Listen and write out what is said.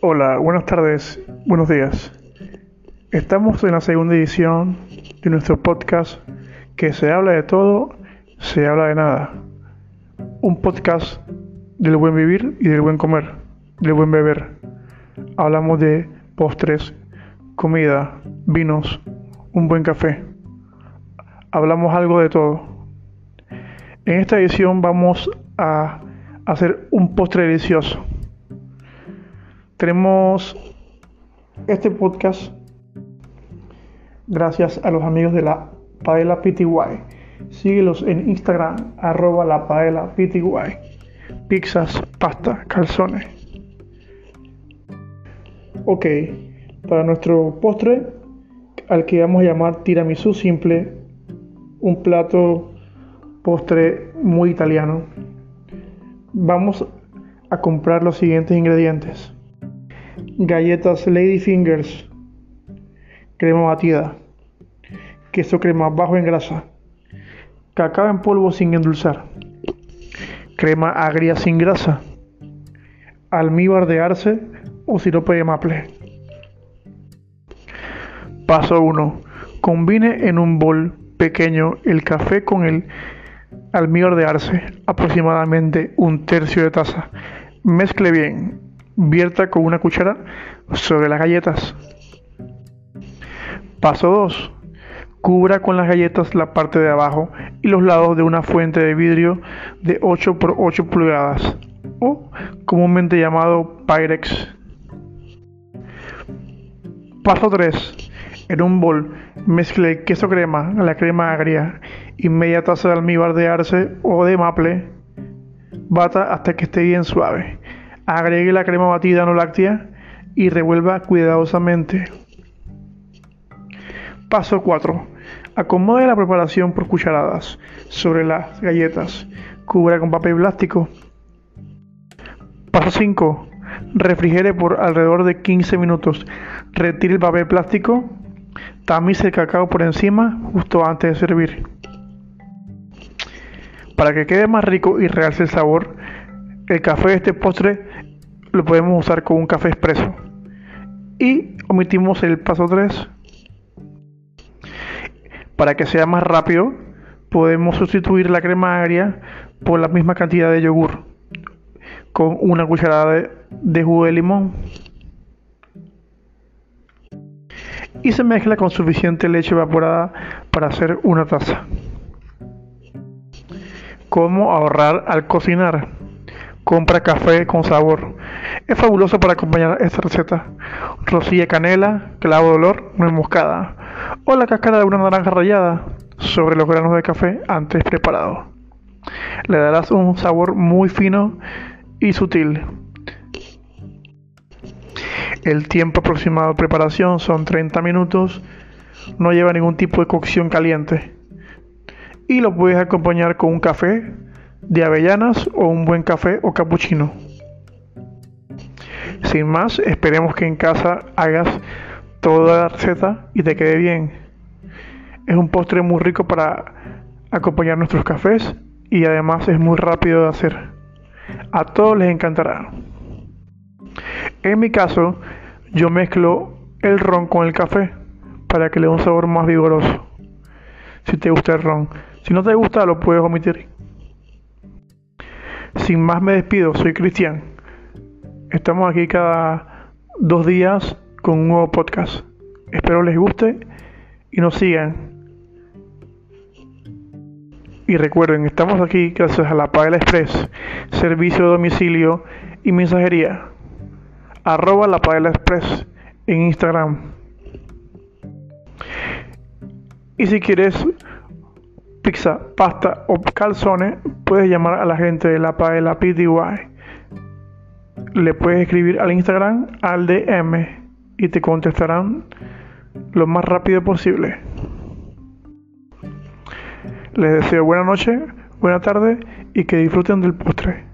Hola, buenas tardes, buenos días. Estamos en la segunda edición de nuestro podcast que se habla de todo, se habla de nada. Un podcast del buen vivir y del buen comer, del buen beber. Hablamos de postres, comida, vinos, un buen café. Hablamos algo de todo. En esta edición vamos a hacer un postre delicioso tenemos este podcast gracias a los amigos de la Paella PTY. Síguelos en Instagram, arroba la Paella PTY. Pizzas, pasta, calzones. Ok, para nuestro postre, al que vamos a llamar tiramisú simple, un plato postre muy italiano, vamos a comprar los siguientes ingredientes galletas Lady Fingers, crema batida, queso crema bajo en grasa, cacao en polvo sin endulzar, crema agria sin grasa, almíbar de arce o sirope de maple. Paso 1. Combine en un bol pequeño el café con el almíbar de arce, aproximadamente un tercio de taza. Mezcle bien Vierta con una cuchara sobre las galletas. Paso 2. Cubra con las galletas la parte de abajo y los lados de una fuente de vidrio de 8 por 8 pulgadas o comúnmente llamado Pyrex. Paso 3. En un bol mezcle queso crema, la crema agria y media taza de almíbar de arce o de maple. Bata hasta que esté bien suave. Agregue la crema batida no láctea y revuelva cuidadosamente. Paso 4. Acomode la preparación por cucharadas sobre las galletas. Cubra con papel plástico. Paso 5. Refrigere por alrededor de 15 minutos. Retire el papel plástico. Tamice el cacao por encima justo antes de servir. Para que quede más rico y realce el sabor, el café de este postre lo podemos usar con un café expreso. Y omitimos el paso 3. Para que sea más rápido, podemos sustituir la crema agria por la misma cantidad de yogur con una cucharada de, de jugo de limón. Y se mezcla con suficiente leche evaporada para hacer una taza. ¿Cómo ahorrar al cocinar? Compra café con sabor. Es fabuloso para acompañar esta receta. Rosilla canela, clavo de olor, nuez moscada. O la cáscara de una naranja rallada sobre los granos de café antes preparado. Le darás un sabor muy fino y sutil. El tiempo aproximado de preparación son 30 minutos. No lleva ningún tipo de cocción caliente. Y lo puedes acompañar con un café de avellanas o un buen café o cappuccino. Sin más, esperemos que en casa hagas toda la receta y te quede bien. Es un postre muy rico para acompañar nuestros cafés y además es muy rápido de hacer. A todos les encantará. En mi caso, yo mezclo el ron con el café para que le dé un sabor más vigoroso. Si te gusta el ron. Si no te gusta, lo puedes omitir. Sin más me despido, soy Cristian. Estamos aquí cada dos días con un nuevo podcast. Espero les guste y nos sigan. Y recuerden, estamos aquí gracias a la Paella Express, servicio de domicilio y mensajería. Arroba la Paella Express en Instagram. Y si quieres pizza, pasta o calzones, puedes llamar a la gente de la Paella PTY. Le puedes escribir al Instagram al DM y te contestarán lo más rápido posible. Les deseo buena noche, buena tarde y que disfruten del postre.